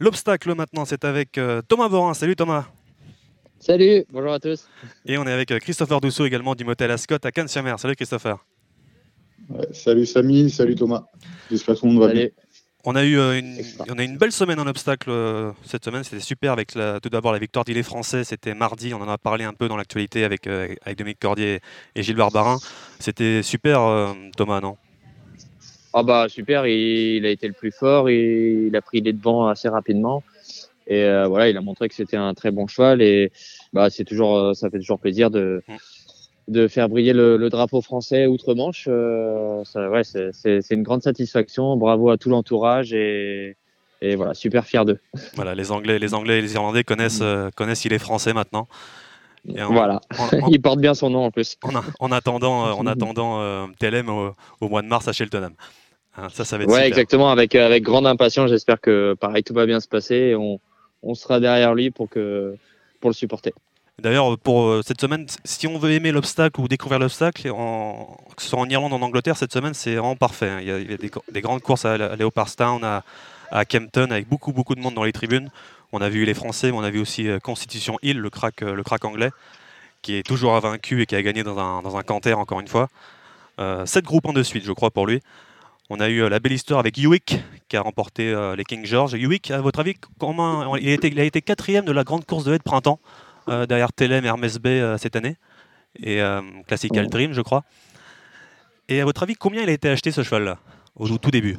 L'obstacle maintenant, c'est avec euh, Thomas Borin. Salut Thomas. Salut, bonjour à tous. Et on est avec euh, Christopher Dousseau également du motel Ascot à Cannes-sur-Mer. Salut Christopher. Ouais, salut Samy, salut Thomas. J'espère que tout le monde va bien. On a eu euh, une, on a eu une belle semaine en obstacle euh, cette semaine, c'était super avec la- tout d'abord la victoire d'Île français, c'était mardi, on en a parlé un peu dans l'actualité avec, euh, avec Dominique Cordier et Gilles Barbarin. C'était super euh, Thomas, non? Ah bah super, il, il a été le plus fort, et il a pris les devants assez rapidement. Et euh, voilà, il a montré que c'était un très bon cheval et bah c'est toujours, euh, ça fait toujours plaisir de Mm. de faire briller le, le drapeau français outre-Manche. Euh, ouais, c'est- une grande satisfaction. Bravo à tout l'entourage et et voilà, super fier d'eux. Voilà, les Anglais, les Anglais et les Irlandais connaissent, euh, connaissent Île français maintenant. Et en- Voilà, en- en- il porte bien son nom en plus. en, attendant, euh, en attendant euh, TLM au, au mois de mars à Cheltenham. Hein, ça, ça va être Ouais, super. exactement. Avec, euh, avec grande impatience, j'espère que pareil, tout va bien se passer et on, on sera derrière lui pour, que, pour le supporter. D'ailleurs, pour euh, cette semaine, si on veut aimer l'obstacle ou découvrir l'obstacle, en- que ce soit en Irlande ou en Angleterre, cette semaine, c'est vraiment parfait. hein. Il y a, il y a des, grandes courses à, à Leopardstown, à, à Kempton, avec beaucoup, beaucoup de monde dans les tribunes. On a vu les Français, mais on a vu aussi euh, Constitution Hill, le crack, le crack anglais, qui est toujours invaincu et qui a gagné dans un, dans un canter, encore une fois. Euh, sept groupes en de suite, je crois, pour lui. On a eu euh, la belle histoire avec Hewick, qui a remporté euh, les King George. Hewick, à votre avis, comment, il, a été, quatrième de la grande course de haie de printemps euh, derrière Telem et Hermès Bay euh, cette année. Et euh, Classical. Dream, je crois. Et à votre avis, combien il a été acheté ce cheval-là Au tout début?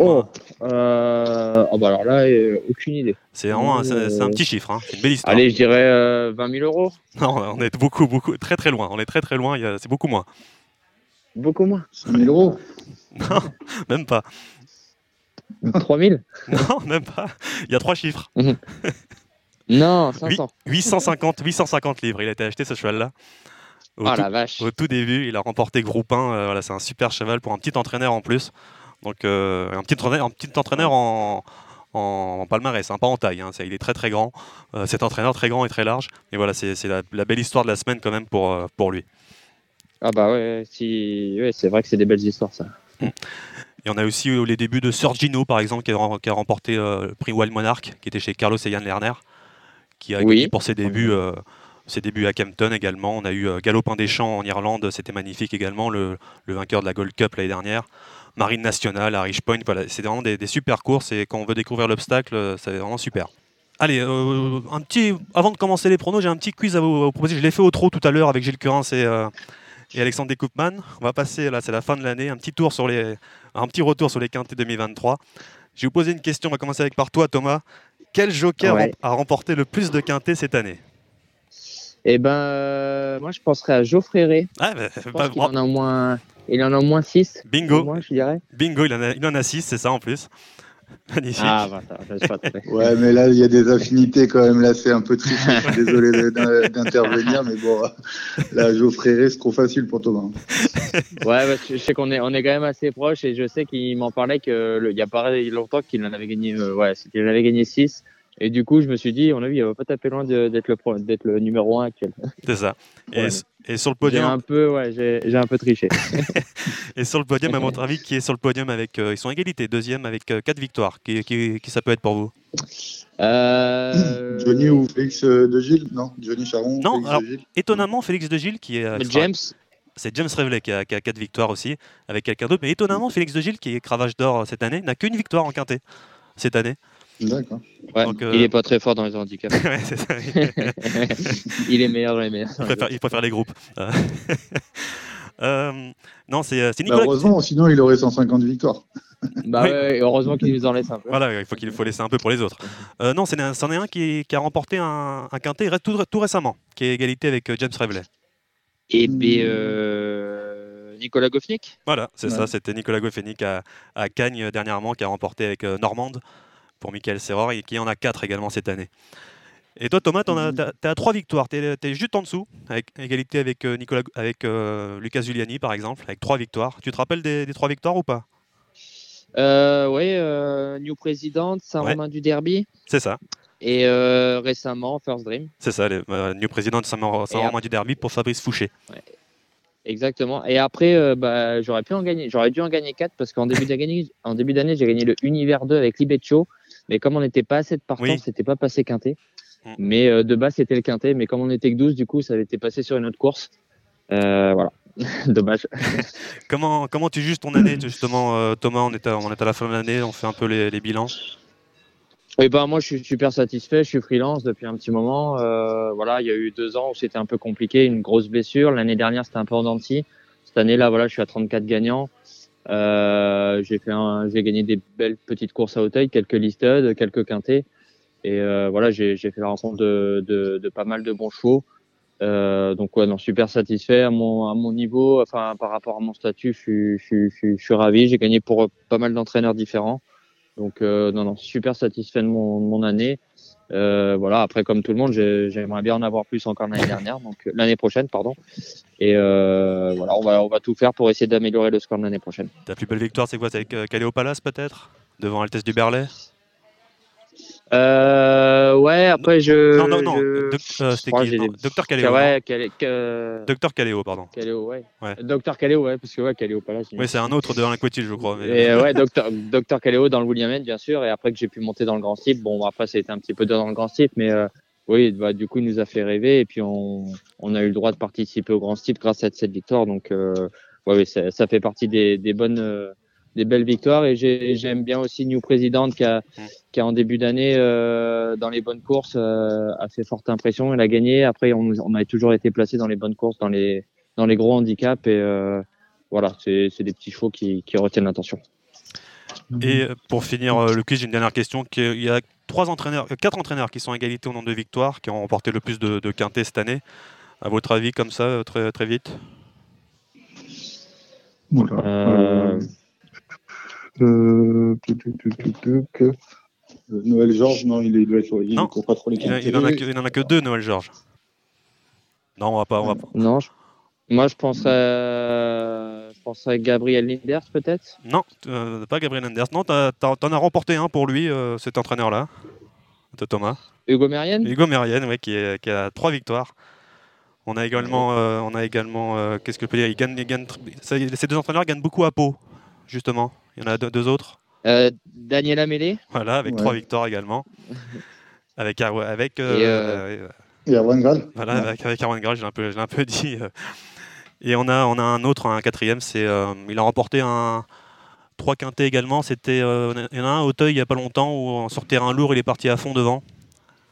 Oh, euh, oh bah alors là, euh, aucune idée. C'est vraiment un, petit chiffre, hein. c'est une belle histoire. Allez, je dirais euh, 20 000 euros. Non, on est beaucoup, beaucoup, très très loin. On est très très loin, il y a- c'est beaucoup moins. Beaucoup moins. 5000 euros Non, même pas. 3 000 Non, même pas. Il y a trois chiffres. Non, Huit- 500. 850, 850 livres. Il a été acheté ce cheval-là. Au, Ah tout, la vache. au tout début, il a remporté groupe 1. euh, voilà, c'est un super cheval pour un petit entraîneur en plus. Donc, euh, un, petit entraîneur, un petit entraîneur en, en palmarès, hein, pas en taille. hein, il est très très grand. Euh, cet entraîneur très grand et très large. Et voilà, c'est la, la belle histoire de la semaine quand même pour, pour lui. Ah bah ouais, si... ouais c'est vrai que c'est des belles histoires ça. Et on a aussi les débuts de Surgino, par exemple, qui a, rem- qui a remporté euh, le prix Wild Monarch, qui était chez Carlos et Yann Lerner, qui a Oui. gagné pour ses débuts, euh, ses débuts à Kempton également. On a eu euh, Galopin des Champs en Irlande, c'était magnifique également, le, le vainqueur de la Gold Cup l'année dernière. Marine Nationale à Richpoint, voilà, c'est vraiment des, des super courses et quand on veut découvrir l'obstacle, c'est vraiment super. Allez, euh, un petit, avant de commencer les pronos, j'ai un petit quiz à vous, à vous proposer. Je l'ai fait au trot tout à l'heure avec Gilles Curins et, et Alexandre Descoupman. On va passer, là c'est la fin de l'année, un petit tour sur les, un petit retour sur les quintés 2023. Je vais vous poser une question, on va commencer avec par toi Thomas. Quel joker Ouais. a remporté le plus de quintés cette année? Et ben, euh, moi je penserais à Geoffrey Rey. ah, bah, Je bah, qu'il en a au moins... Il en a au moins 6. Bingo, je dirais. bingo, il en a, il en a six, c'est ça en plus. Magnifique. Ah, bah, ça, pas. Ouais, mais là, il y a des affinités quand même. Là, c'est un peu triste. Je suis désolé d'intervenir, mais bon, là, Geoffrey Rey, c'est trop facile pour Thomas. Ouais, que je sais qu'on est, on est quand même assez proches et je sais qu'il m'en parlait que le- il y a pas longtemps qu'il en avait gagné, euh, ouais, c'est qu'il en avait gagné 6. Et du coup, je me suis dit, on a vu, il va pas taper loin d'être le, pro- le numéro 1 actuel. C'est ça. Et, Ouais. Et sur le J'ai podium, un peu, ouais, j'ai, j'ai un peu triché. et sur le podium, à votre avis, qui est sur le podium avec, euh, ils sont à égalité, deuxième avec 4 victoires. Qui, qui, qui ça peut être pour vous? Euh, Johnny ou Félix euh, de Gilles? Non, Johnny Charon Non, Félix alors- de Gilles Étonnamment, Félix de Gilles qui est, euh, James, c'est James Reveley qui a, qui a 4 victoires aussi avec quelqu'un d'autre. Mais étonnamment, Félix de Gilles qui est cravache d'or euh, cette année n'a qu'une victoire en quintet cette année. D'accord. ouais, Donc, euh, il est pas très fort dans les handicaps. Ouais, c'est ça. il est meilleur dans les meilleurs. il, préfère, il préfère les groupes. Euh, euh, non, c'est euh, Bah, heureusement, sinon, il aurait 150 victoires. Bah Oui. ouais, heureusement qu'il nous en laisse un peu. Voilà, il faut qu'il faut laisser un peu pour les autres. Euh, non, c'en est, un- c'en est un qui, qui a remporté un, un quintet tout, tout récemment, qui est égalité avec euh, James Reveley. Et puis, euh, Nicolas Goffnick? Voilà, c'est Ouais. ça, c'était Nicolas Goffenick à, à Cagnes euh, dernièrement qui a remporté avec euh, Normande pour Michael Serror et qui en a 4 également cette année. Et toi Thomas, tu as, à 3 victoires, tu es, juste en dessous, avec égalité avec, euh, Nicolas, avec euh, Lucas Giuliani par exemple, avec 3 victoires. Tu te rappelles des, des 3 victoires ou pas? Euh, euh, New President, Saint-Romain du Derby. C'est ça, Et euh, récemment, First Dream. c'est ça, le euh, New Président de Saint-Romain du Derby pour Fabrice Fouché. Exactement. Et après, euh, bah, j'aurais pu en gagner. J'aurais dû en gagner 4 parce qu'en début d'année, en début d'année, j'ai gagné le Univers 2 avec Libeccio. Mais comme on n'était pas assez de partants, Oui. c'était pas passé quinté. Mm. Mais euh, de base, c'était le quinté. Mais comme on était que 12, du coup, ça avait été passé sur une autre course. Euh, voilà. Dommage. Comment, comment tu juges ton année justement euh, Thomas? On est, à, on est à la fin de l'année, on fait un peu les, les bilans. Et ben moi, je suis super satisfait. Je suis freelance depuis un petit moment. Euh, voilà, il y a eu deux ans où c'était un peu compliqué, une grosse blessure. L'année dernière, c'était un peu en dents de scie. Cette année-là, voilà, je suis à 34 gagnants. Euh, j'ai fait j'ai gagné des belles petites courses à Hauteuil, quelques listed, quelques quintés. Et euh, voilà, j'ai, fait la rencontre de, de, de pas mal de bons chevaux. Euh, donc ouais, non, super satisfait à mon à mon niveau, enfin par rapport à mon statut, je je je je suis ravi. J'ai gagné pour pas mal d'entraîneurs différents. Donc euh, non non, super satisfait de mon, de mon année. Euh, voilà, après comme tout le monde, j'ai- j'aimerais bien en avoir plus encore l'année dernière, donc euh, l'année prochaine, pardon. Et euh, voilà, on va on va tout faire pour essayer d'améliorer le score l'année prochaine. Ta plus belle victoire, c'est quoi? C'est avec euh, Caléo Palace peut-être? Devant Altesse du Berlay? Euh, ouais, après je. Non, non, non. je- euh, C'était crois qui Non, Docteur Caléo. Ouais, Calé- Docteur Caléo, pardon. Caléo, ouais. Ouais. Docteur Caléo, ouais, parce que ouais, Caléo Palace. il- Oui, c'est un autre de l'Inquiétude, je crois. mais- Et euh, ouais, docteur, docteur Caléo dans le William bien sûr. Et après que j'ai pu monter dans le grand type, bon, après, ça a été un petit peu dans le grand type, mais euh, oui, bah, du coup, il nous a fait rêver. Et puis, on, on a eu le droit de participer au grand type grâce à cette victoire. Donc, euh, ouais, ouais, ça, ça fait partie des, des bonnes, euh, des belles victoires. Et j'ai- j'aime bien aussi New President qui a, qui a en début d'année, euh, dans les bonnes courses, euh, a fait forte impression. Il a gagné. Après, on, on a toujours été placé dans les bonnes courses, dans les, dans les gros handicaps. Et euh, voilà, c'est des petits chevaux qui, qui retiennent l'attention. Et euh, pour finir le quiz, j'ai une dernière question. Il y a trois entraîneurs, quatre entraîneurs qui sont à égalité au nombre de victoires, qui ont remporté le plus de, de quintés cette année. À votre avis, comme ça, très, très vite? Euh. Euh, Noël Georges, non, il, est- il doit être il Non. court pas trop les Il quintés. n'en a, que- il en a que deux, Noël Georges. Non, on va pas. On va pas. Non, je- moi je penserais, euh, je penserais Gabriel Linders peut-être. Non, euh, pas Gabriel Anders. Non, t'en as remporté un pour lui, euh, cet entraîneur-là, de Thomas. Hugo Merian Hugo Merian, ouais, qui, est- qui a trois victoires. On a également, euh, on a également, euh, qu'est-ce que je peux dire? Il gagne, il gagne tr- ça, ces deux entraîneurs gagnent beaucoup à Pau, justement. Il y en a deux, deux autres. euh, Daniel Amélé Voilà, avec Ouais. trois victoires également. Avec, avec, euh, Et, euh, Erwan Graal voilà, Ouais. avec, avec Arwen Graal, j'ai un peu, un peu dit. euh. Et on a, on a un autre, un quatrième, c'est, euh, il a remporté un trois quintés également. C'était, euh, il y en a un à Auteuil il y a pas longtemps où sur terrain lourd, il est parti à fond devant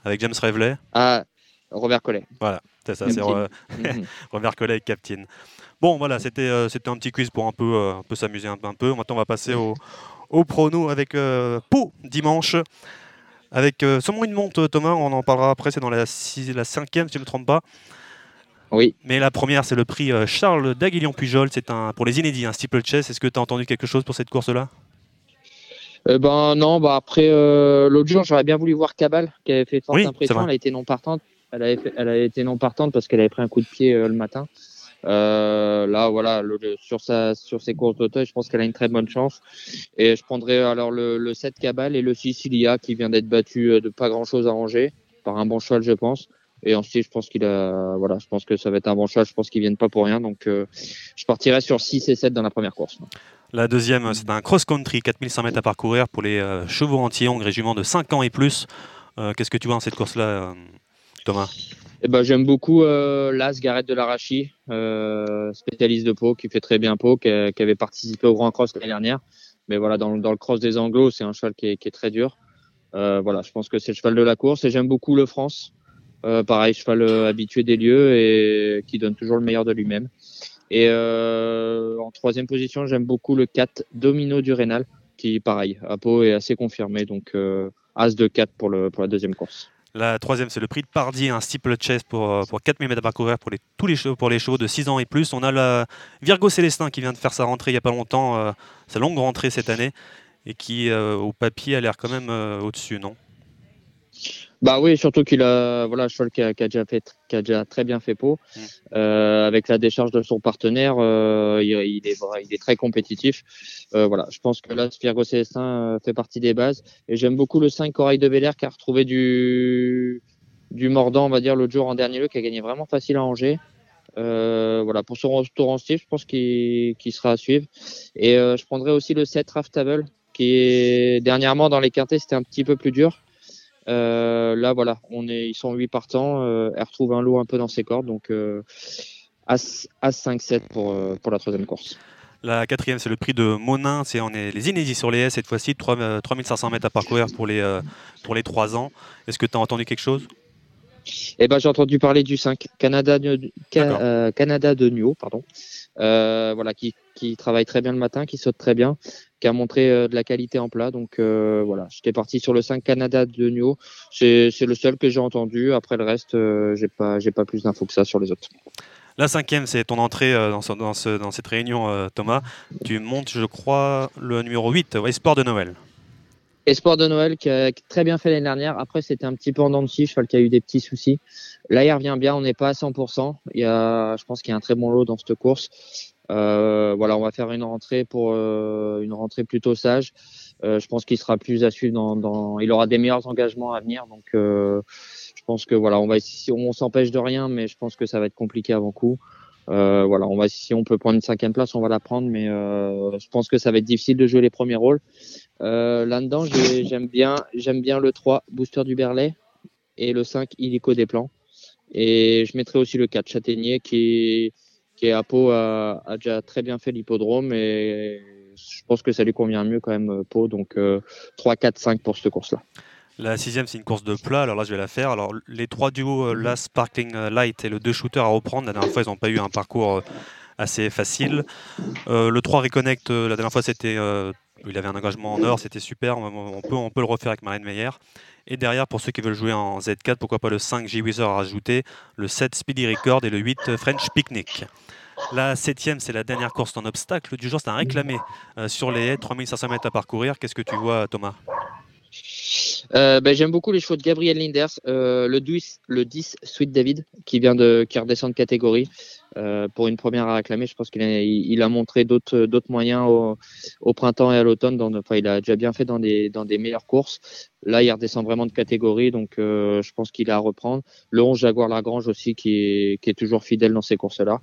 avec James Revelet. Ah, Robert Collet. C'est ça, c'est. Robert Collet avec Captain. Bon, voilà, c'était euh, c'était un petit quiz pour un peu, euh, un peu s'amuser un, peu- un peu. Maintenant, on va passer au, au prono avec euh, Pau dimanche. Avec sûrement une monte, Thomas, on en parlera après, c'est dans la, six- la cinquième, si je ne me trompe pas. Oui. Mais la première, c'est le prix euh, Charles Daguillon-Pujol. C'est un pour les inédits, un steeplechase. Est-ce que tu as entendu quelque chose pour cette course-là? Euh, ben non, bah après euh, l'autre jour j'aurais bien voulu voir Cabal qui avait fait forte Oui, impression. Elle a été non partante. Elle, avait fait- elle a été non partante parce qu'elle avait pris un coup de pied euh, le matin. Euh, là voilà, sur sa sur ses courses d'auteuil, je pense qu'elle a une très bonne chance. Et je prendrais alors le, le 7 Cabal et le 6 Ilia qui vient d'être battu euh, de pas grand chose à Angers par un bon cheval je pense. Et ensuite je pense qu'il a voilà, je pense que ça va être un bon cheval. Je pense qu'ils viennent pas pour rien donc euh, je partirais sur 6 et 7 dans la première course. La deuxième, c'est un cross-country, 4100 mètres à parcourir pour les euh, chevaux en régiment de 5 ans et plus. Qu'est-ce que tu vois dans cette course-là, Thomas? Eh ben, j'aime beaucoup euh, Las Gareth de l'Arachi, euh, spécialiste de Pau, qui fait très bien Pau, qui, avait participé au Grand Cross l'année dernière. Mais voilà, dans, dans le Cross des Anglos, c'est un cheval qui est, très dur. Euh, voilà, je pense que c'est le cheval de la course. Et j'aime beaucoup le France. Pareil, cheval habitué des lieux et qui donne toujours le meilleur de lui-même. Et en troisième position, j'aime beaucoup le 4 Domino du Rénal, qui, pareil, à Pau est assez confirmé. Donc, As de 4 pour, le, pour la deuxième course. La troisième, c'est le prix de Pardier, un steeplechase pour, euh, pour 4000 mètres à parcourir pour les, tous les chevaux, pour les chevaux de 6 ans et plus. On a la Virgo Célestin qui vient de faire sa rentrée il n'y a pas longtemps, euh, sa longue rentrée cette année, et qui, euh, au papier, a l'air quand même au-dessus, non? Bah oui, surtout qu'il a voilà, cheval qui a, qui a déjà fait, qui a déjà très bien fait Pau. Mm. Euh, avec la décharge de son partenaire, euh, il, il est il est très compétitif. Euh, voilà, je pense que là, Virgo Célestin euh, fait partie des bases. Et j'aime beaucoup le 5 Corail de Bel Air qui a retrouvé du du mordant, on va dire, l'autre jour en dernier lieu, qui a gagné vraiment facile à Angers. Euh, voilà, pour son retour en style, je pense qu'il qu'il sera à suivre. Et euh, je prendrai aussi le 7 Raftable qui est dernièrement dans les quintés, c'était un petit peu plus dur. Là, voilà, on est, ils sont 8 partants. elle retrouve un lot un peu dans ses cordes, donc As, 5-7 pour, pour la troisième course. La quatrième, c'est le prix de Monin. C'est on est les inédits sur les S cette fois-ci. 3500 mètres à parcourir pour les, pour les 3 ans. Est-ce que tu as entendu quelque chose? Eh ben, j'ai entendu parler du 5 Canada, euh, Canada de Nuo, pardon. Euh, voilà, qui, qui, travaille très bien le matin, qui saute très bien, qui a montré euh, de la qualité en plat. Donc voilà, j'étais parti sur le 5 Canada de Nuo. C'est le seul que j'ai entendu. Après le reste, j'ai pas, j'ai pas plus d'infos que ça sur les autres. La cinquième, c'est ton entrée dans, ce, dans, ce, dans, cette réunion, Thomas. Tu montes, je crois, le numéro 8, Espoir de Noël. Espoir de Noël qui a très bien fait l'année dernière. Après, c'était un petit peu en dents de scie. Qu'il y a eu des petits soucis. Là, il revient bien. On n'est pas à 100%. Il y a, je pense qu'il y a un très bon lot dans cette course. Euh, voilà, on va faire une rentrée pour euh, une rentrée plutôt sage. Euh, je pense qu'il sera plus à suivre dans, dans, il aura des meilleurs engagements à venir. Donc, je pense que voilà, on va, on s'empêche de rien, mais je pense que ça va être compliqué avant coup. Euh, voilà, on va si on peut prendre une cinquième place, on va la prendre, mais euh, je pense que ça va être difficile de jouer les premiers rôles. Euh, Là-dedans, j'aime bien, j'aime bien le 3 Booster du Berlay et le 5 Illico des plans. Et je mettrai aussi le 4 Châtaignier qui, qui est à Pau a, a déjà très bien fait l'hippodrome et je pense que ça lui convient mieux quand même Pau. Donc 3, 4, 5 pour cette course-là. La sixième, c'est une course de plat. Alors là, je vais la faire. Alors, les trois duos, euh, la Sparkling euh, Light et le deux shooter à reprendre. La dernière fois, ils n'ont pas eu un parcours euh, assez facile. le 3 Reconnect, la dernière fois, c'était, il avait un engagement en or, c'était super. On peut, on peut le refaire avec Marine Meyer. Et derrière, pour ceux qui veulent jouer en Z4, pourquoi pas le 5 G-Wizard à rajouter, le 7 Speedy Record et le 8 French Picnic. La septième, c'est la dernière course en obstacle du jour. C'est un réclamé sur les haies, 3500 mètres à parcourir. Qu'est-ce que tu vois, Thomas? Euh, ben, J'aime beaucoup les chevaux de Gabriel Linders, euh, le, 10, le 10 Sweet David, qui vient de qui redescend de catégorie. Euh, pour une première à réclamer, je pense qu'il a, il, a montré d'autres moyens au, au, printemps et à l'automne. Enfin, il a déjà bien fait dans des, dans des meilleures courses. Là, il redescend vraiment de catégorie, donc euh, je pense qu'il a à reprendre. Le 11 Jaguar Lagrange aussi, qui est, qui est toujours fidèle dans ces courses-là.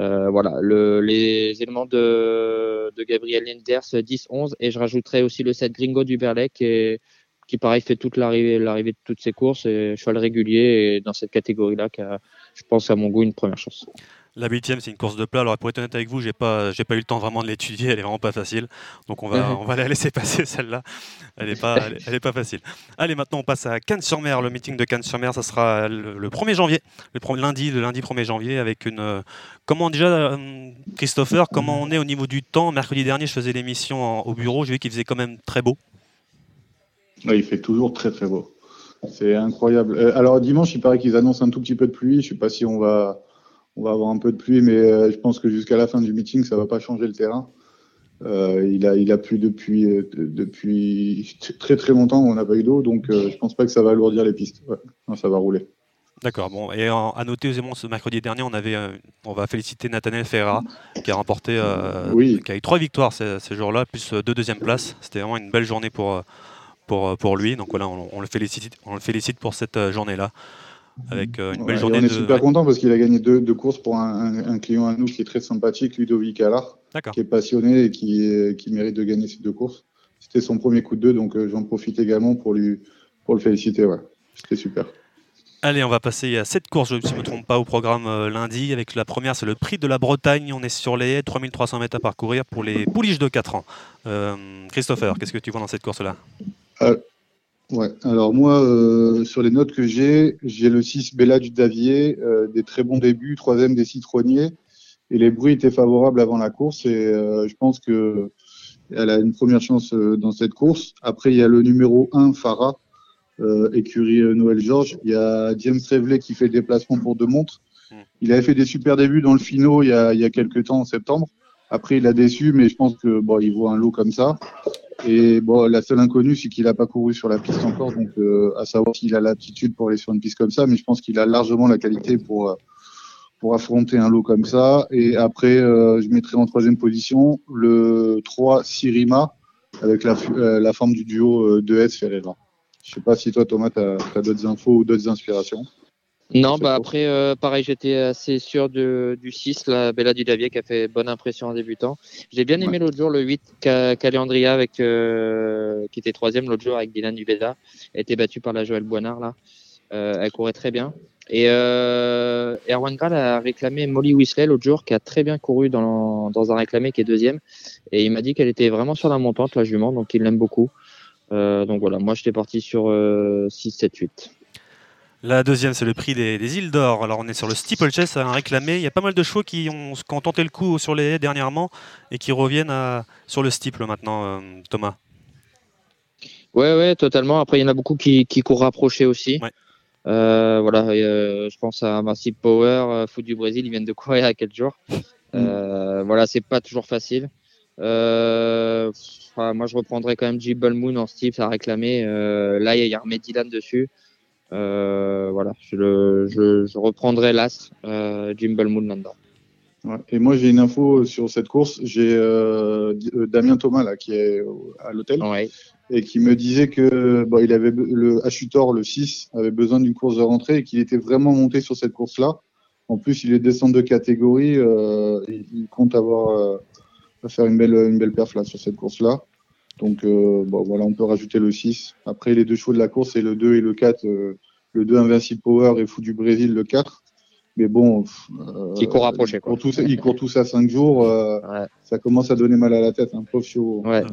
Euh, voilà, le, les éléments de, de Gabriel Linders 10-11 et je rajouterai aussi le 7 Gringo du Berlec qui, qui pareil fait toute l'arrivée l'arrivée de toutes ces courses et cheval régulier et dans cette catégorie là qui a, je pense à mon goût une première chance. La huitième, c'est une course de plat. Alors, pour être honnête avec vous, j'ai pas, j'ai pas eu le temps vraiment de l'étudier. Elle est vraiment pas facile. Donc, on va, on va la laisser passer celle-là. Elle est pas, elle est, pas facile. Allez, maintenant, on passe à Cannes-sur-Mer. Le meeting de Cannes-sur-Mer, ça sera le, 1er janvier, le lundi, le lundi 1er janvier, avec une. Comment déjà, Christopher, comment on est au niveau du temps? Mercredi dernier, je faisais l'émission au bureau. J'ai vu qu'il faisait quand même très beau. Il fait toujours très très beau. C'est incroyable. Euh, alors dimanche, il paraît qu'ils annoncent un tout petit peu de pluie. Je sais pas si on va on va avoir un peu de pluie, mais euh, je pense que jusqu'à la fin du meeting, ça va pas changer le terrain. Euh, il a il a plu depuis euh, depuis très très longtemps. On n'a pas eu d'eau, donc je pense pas que ça va alourdir les pistes. ça va rouler. D'accord. Bon, et à noter également ce mercredi dernier, on avait, on va féliciter Nathaniel Ferra qui a remporté, qui a eu trois victoires ces, jours-là, plus deux deuxièmes places. C'était vraiment une belle journée pour pour pour lui. Donc voilà, on, on le félicite, on le félicite pour cette journée-là avec euh, une belle journée. On est super content parce qu'il a gagné deux, courses pour un, client à nous qui est très sympathique, Ludovic Allard, qui est passionné et qui, qui, mérite de gagner ces deux courses. C'était son premier coup de deux, donc euh, j'en profite également pour, lui, pour le féliciter. Ouais. C'était super. Allez, on va passer à cette course, si je ne me trompe pas, au programme euh, lundi. Avec la première, c'est le prix de la Bretagne. On est sur les 3300 mètres à parcourir pour les pouliches de 4 ans. Christopher, qu'est-ce que tu vois dans cette course-là? Ouais, alors moi, euh, sur les notes que j'ai, j'ai le 6 Bella du Davier, euh, des très bons débuts, troisième des citronniers, et les bruits étaient favorables avant la course, et euh, je pense que elle a une première chance dans cette course. Après, il y a le numéro 1, Farah, écurie Noël Georges. Il y a James Revelet qui fait le déplacement pour deux montres. Hmm. Il avait fait des super débuts dans le finaux il y a, il y a quelques temps, en septembre. Après, il a déçu, mais je pense que bon, il voit un lot comme ça. Et bon, la seule inconnue, c'est qu'il n'a pas couru sur la piste encore, donc euh, à savoir s'il a l'aptitude pour aller sur une piste comme ça, mais je pense qu'il a largement la qualité pour euh, pour affronter un lot comme ça. Et après, euh, je mettrai en troisième position le 3 Sirima avec la, la forme du duo 2S Ferreira. Je sais pas si toi, Thomas, tu as, d'autres infos ou d'autres inspirations. Non, bah après, euh, pareil, j'étais assez sûr de, du 6, la Bella du Davier, qui a fait bonne impression en débutant. J'ai bien aimé l'autre jour le 8, Caliandria, avec, euh, qui était troisième l'autre jour avec Dylan Dubeda. Elle était battue par la Joël Boinard, là. Euh, elle courait très bien. Et euh, Erwan Graal a réclamé Molly Whistler l'autre jour, qui a très bien couru dans, dans un réclamé qui est deuxième. Et il m'a dit qu'elle était vraiment sur la montante, la jument, donc il l'aime beaucoup. Euh, donc voilà, moi j'étais parti sur 6, 7, 8. La deuxième, c'est le prix des, îles d'or. Alors, on est sur le steeplechase à un réclamé. Il y a pas mal de chevaux qui ont, tenté le coup sur les haies dernièrement et qui reviennent sur le steeple maintenant, euh, Thomas. Ouais, ouais, totalement. Après, il y en a beaucoup qui, courent rapprochés aussi. Euh, voilà, euh, je pense à Massive Power, Foot du Brésil, ils viennent de courir il y a quelques jours. Voilà, c'est pas toujours facile. moi, je reprendrais quand même Jibble Moon en steeple à réclamer. là, il y a Armé Dylan dessus. Euh, voilà, je, je, reprendrai l'As, euh, Jim Moon là-dedans. et moi, j'ai une info sur cette course. J'ai euh, Damien Thomas là qui est à l'hôtel et qui me disait que bon, il avait le Achutor le 6 avait besoin d'une course de rentrée et qu'il était vraiment monté sur cette course-là. En plus, il est descendu de catégorie. il, compte avoir faire une belle une belle perf là sur cette course-là. Donc euh, bon, voilà, on peut rajouter le 6. Après, les deux chevaux de la course, c'est le 2 et le 4. Euh, le 2 Invincible Power et Fou du Brésil, le 4. Mais bon. Euh, il court rapproché, quoi. il court tous à 5 jours. Ça commence à donner mal à la tête, un hein, pauvre chiot. Ouais.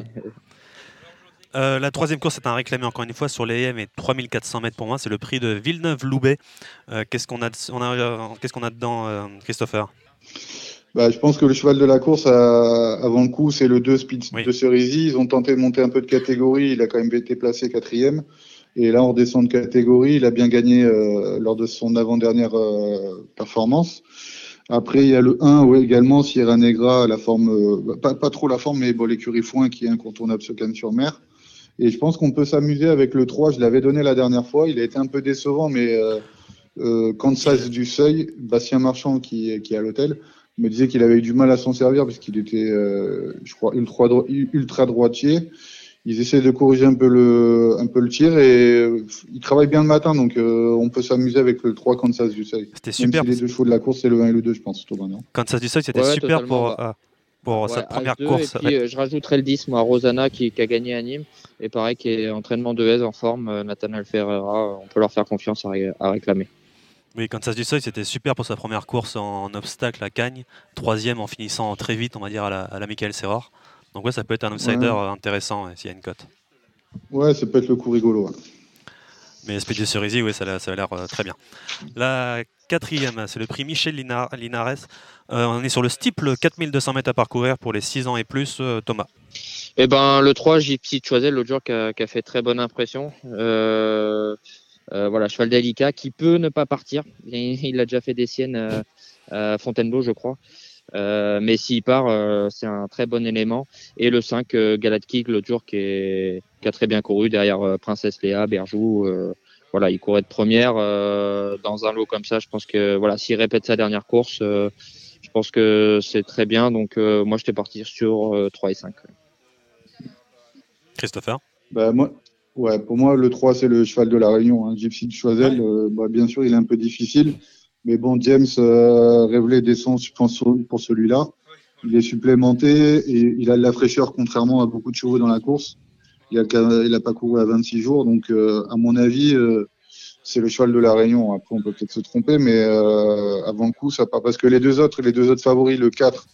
la troisième course est un réclamé encore une fois sur l'EM et 3400 mètres pour moi. C'est le prix de Villeneuve-Loubet. qu'est-ce qu'on a, qu'est-ce qu'on a dedans, Christopher? Bah, je pense que le cheval de la course, avant le coup, c'est le 2 Speed de Cerisy. Ils ont tenté de monter un peu de catégorie. Il a quand même été placé quatrième. Et là, on redescend de catégorie. Il a bien gagné euh, lors de son avant-dernière euh, performance. Après, il y a le 1 ouais, également, Sierra Negra, la forme, euh, pas, pas, trop la forme, mais bon, l'écurie foin qui est incontournable ce canne sur mer. Et je pense qu'on peut s'amuser avec le 3. Je l'avais donné la dernière fois. Il a été un peu décevant, mais euh, Kansas du Seuil, Bastien Marchand qui, qui est à l'hôtel, me disait qu'il avait eu du mal à s'en servir parce qu'il était, euh, je crois, ultra, ultra droitier. Ils essaient de corriger un peu le, un peu le tir et euh, ils travaillent bien le matin, donc euh, on peut s'amuser avec le 3 Kansas du seuil. C'était super. Si les deux chevaux de la course, c'est le 1 et le 2, je pense, Thomas, non? Kansas du seuil, c'était super pour, pour cette première course. Et puis, je rajouterai le 10, moi, Rosanna qui, qui, a gagné à Nîmes et pareil, qui est entraînement de aise en forme, Nathaniel Ferreira, on peut leur faire confiance à, à réclamer. Oui, Kansas du Seuil, c'était super pour sa première course en obstacle à Cagnes. Troisième en finissant très vite, on va dire, à la, à la Michael Serrar. Donc ouais, ça peut être un outsider intéressant s'il y a une cote. Ouais, ça peut être le coup rigolo. Mais Speed de Cerisy, oui, ça, a l'air euh, très bien. La quatrième, c'est le prix Michel Linares. Euh, on est sur le steeple 4200 mètres à parcourir pour les 6 ans et plus. Euh, Thomas Eh ben, le 3, Gypsy Choisel, l'autre jour, qui a, fait très bonne impression. Euh, voilà, cheval délicat qui peut ne pas partir. Il, a déjà fait des siennes euh, à Fontainebleau, je crois. Euh, mais s'il part, euh, c'est un très bon élément. Et le 5, euh, Galatkick, l'autre jour, qui, est, qui a très bien couru derrière Princesse Léa, Berjou. voilà, il courait de première dans un lot comme ça. Je pense que voilà, s'il répète sa dernière course, je pense que c'est très bien. Donc moi, je t'ai parti sur 3 et 5. Christopher? Bah, moi, Ouais, pour moi, le 3, c'est le cheval de la Réunion. Hein. Gypsy de Choisel, euh, bah, bien sûr, il est un peu difficile. Mais bon, James euh, révélé descend, je pense, pour celui-là. Il est supplémenté et il a de la fraîcheur, contrairement à beaucoup de chevaux dans la course. Il n'a il a pas couru à 26 jours. Donc, euh, à mon avis, euh, c'est le cheval de la Réunion. Après, on peut peut-être se tromper, mais euh, avant le coup, ça part. Parce que les deux autres, les deux autres favoris, le 4,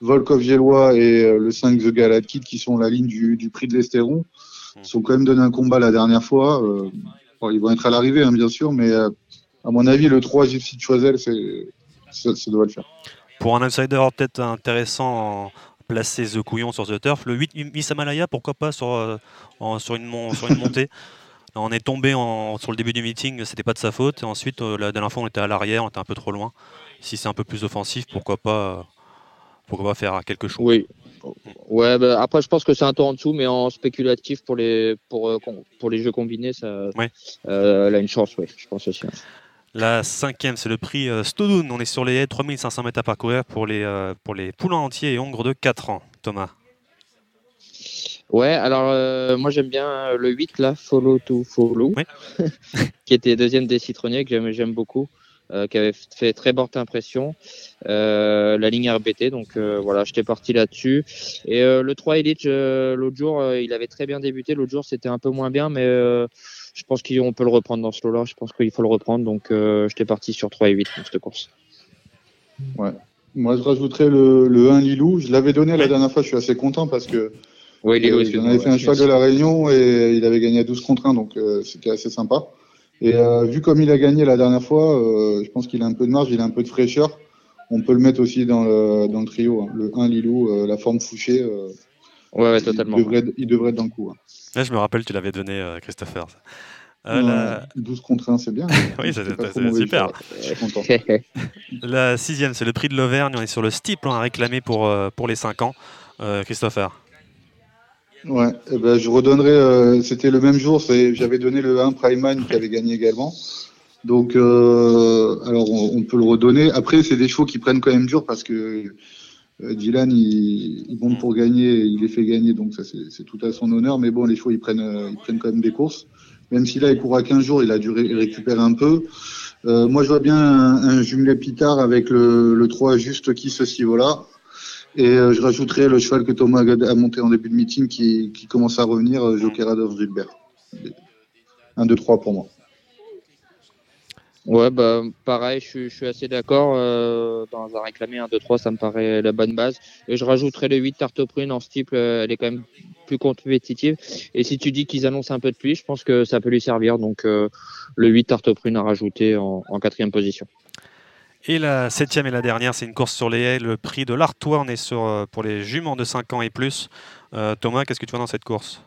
Volkov Gélois et le 5, The Galad Kid, qui sont la ligne du, du prix de l'Estéron, ils ont quand même donné un combat la dernière fois. Euh, ils vont être à l'arrivée, hein, bien sûr, mais euh, à mon avis, le 3 Gypsy de Choisel, ça, ça, doit le faire. Pour un outsider peut-être intéressant, placer The Couillon sur The Turf. Le 8 Miss Amalaya, pourquoi pas sur, euh, sur, une, sur une montée? On est tombé en, sur le début du meeting, c'était pas de sa faute. Et ensuite, la dernière fois, on était à l'arrière, on était un peu trop loin. Si c'est un peu plus offensif, pourquoi pas, pourquoi pas faire quelque chose? Oui, Ouais, bah, après, je pense que c'est un tour en dessous, mais en spéculatif pour les, pour, euh, pour les jeux combinés, ça, ouais. euh, elle a une chance, oui, je pense aussi. La cinquième, c'est le prix euh, Stodoun. On est sur les 3500 mètres à parcourir pour les, euh, pour les poulains entiers et hongres de 4 ans. Thomas Ouais, alors moi j'aime bien le 8 là, Follow to Follow, qui était deuxième des citronniers que j'aime beaucoup. Euh, qui avait fait très forte impression. Euh, la ligne RBT, donc euh, voilà, j'étais parti là-dessus. Et le 3 Elite, l'autre jour, il avait très bien débuté. L'autre jour, c'était un peu moins bien, mais je pense qu'on peut le reprendre dans ce lot-là. Je pense qu'il faut le reprendre. Donc, j'étais parti sur 3 et 8 pour cette course. Ouais. Moi, je rajouterais le, le 1 Lilou. Je l'avais donné la dernière fois. Je suis assez content parce que. Oui, il euh, avait fait un choix de la Réunion et il avait gagné à 12 contre 1, donc c'était assez sympa. Et euh, vu comme il a gagné la dernière fois, euh, je pense qu'il a un peu de marge, il a un peu de fraîcheur. On peut le mettre aussi dans le, dans le trio. Hein. Le 1 Lilou, euh, la forme Fouché. ouais, ouais, totalement. Il devrait, il devrait, être dans le coup. Hein. Là, je me rappelle, tu l'avais donné, Christopher. la... 12 contre 1, c'est bien. oui, c'est super. Je suis content. la sixième, c'est le prix de l'Auvergne. On est sur le steep à réclamer pour, pour les 5 ans. Christopher Ouais, eh ben, je redonnerai. Euh, c'était le même jour. J'avais donné le 1 Primeman qui avait gagné également. Donc, euh, alors on, peut le redonner. Après, c'est des chevaux qui prennent quand même dur parce que euh, Dylan, il, il, monte pour gagner, il les fait gagner, donc ça c'est tout à son honneur. Mais bon, les chevaux, ils prennent, ils prennent quand même des courses. Même si là, il court à 15 jours, il a dû récupérer un peu. moi, je vois bien un, un jumelé Pitard avec le, le 3 juste qui ce niveau-là. Et euh, je rajouterai le cheval que Thomas a monté en début de meeting qui, qui commence à revenir, euh, Joker Adolf Gilbert. 1, 2, 3 pour moi. Ouais, bah, pareil, je, suis assez d'accord. Euh, dans un réclamé 1, 2, 3, ça me paraît la bonne base. Et je rajouterai le 8 Tartoprune en steeple, elle est quand même plus compétitive. Et si tu dis qu'ils annoncent un peu de pluie, je pense que ça peut lui servir. Donc le 8 Tartoprune à rajouter en, en quatrième position. Et la septième et la dernière, c'est une course sur les haies, le prix de l'Artois. On est sur, euh, pour les juments de 5 ans et plus. Euh, Thomas, qu'est-ce que tu vois dans cette course?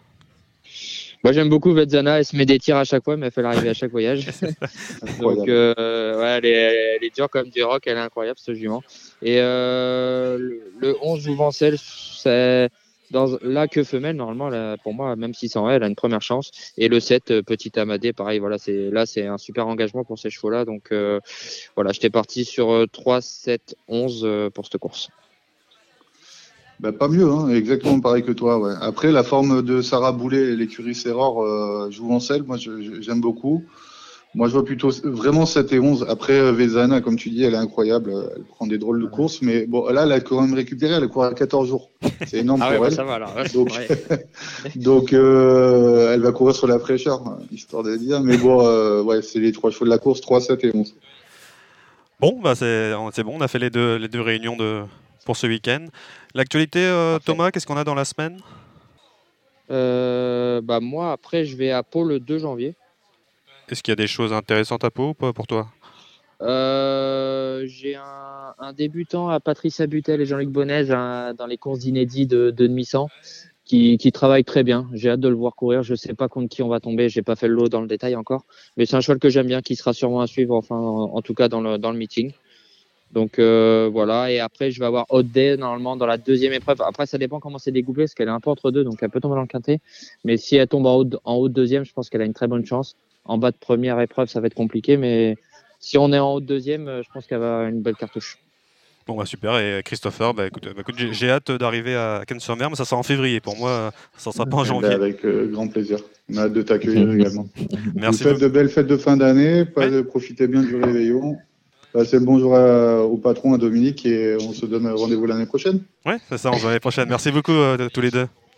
Moi j'aime beaucoup Vetzana, elle se met des tirs à chaque fois, mais elle fait l'arrivée à chaque voyage. Donc euh, ouais, elle, est, elle, est, dure comme du rock, elle est incroyable ce jument. Et le, le 11 Jouvencel, c'est dans la queue femelle, normalement, pour moi, même si c'est en elle a une première chance. Et le 7, euh, petit Amadé, pareil, voilà, c'est là, c'est un super engagement pour ces chevaux-là. Donc euh, voilà, j'étais parti sur 3, 7, 11 pour cette course. Bah, pas mieux, hein, exactement pareil que toi. Après, la forme de Sarah Boulet et l'écurie Serror euh, joue en selle, moi j'aime beaucoup. Moi, je vois plutôt vraiment 7 et 11. Après, euh, Vezana, comme tu dis, elle est incroyable. Elle prend des drôles de courses. Mais bon, là, elle a quand même récupéré. Elle court à 14 jours. C'est énorme ah pour elle. ça va, alors. Donc, donc euh, elle va courir sur la fraîcheur, histoire de dire. Mais bon, euh, ouais, c'est les trois chevaux de la course 3, 7 et 11. Bon, bah c'est bon. On a fait les deux, les deux réunions de, pour ce week-end. L'actualité, Thomas, qu'est-ce qu'on a dans la semaine? Bah, Moi, après, je vais à Pau le 2 janvier. Est-ce qu'il y a des choses intéressantes à Pau ou pas pour toi? Euh, J'ai un, débutant à Patrice Butel et Jean-Luc Bonnet dans les courses inédits de, de demi-sang qui, travaille très bien. J'ai hâte de le voir courir. Je ne sais pas contre qui on va tomber. J'ai pas fait le lot dans le détail encore, mais c'est un cheval que j'aime bien, qui sera sûrement à suivre, en, tout cas dans le, meeting. Donc euh, voilà, et après je vais avoir Haute Day normalement dans la deuxième épreuve. Après ça dépend comment c'est découpé, parce qu'elle est un peu entre deux, donc elle peut tomber dans le quintet. Mais si elle tombe en haut, deuxième, je pense qu'elle a une très bonne chance. En bas de première épreuve, ça va être compliqué, mais si on est en haut de deuxième, euh, je pense qu'elle va avoir une belle cartouche. Bon, bah super. Et Christopher, bah, écoute, bah, j'ai hâte d'arriver à cannes sur mais ça sera en février. Pour moi, ça ne sera pas en janvier. Avec euh, grand plaisir. On a hâte de t'accueillir également. Merci. Vous faites de belles fêtes de fin d'année. Profitez bien du réveillon. Passez le bonjour au patron, à Dominique, et on se donne rendez-vous l'année prochaine. Oui, c'est ça, on se voit l'année prochaine. Merci beaucoup euh, tous les deux.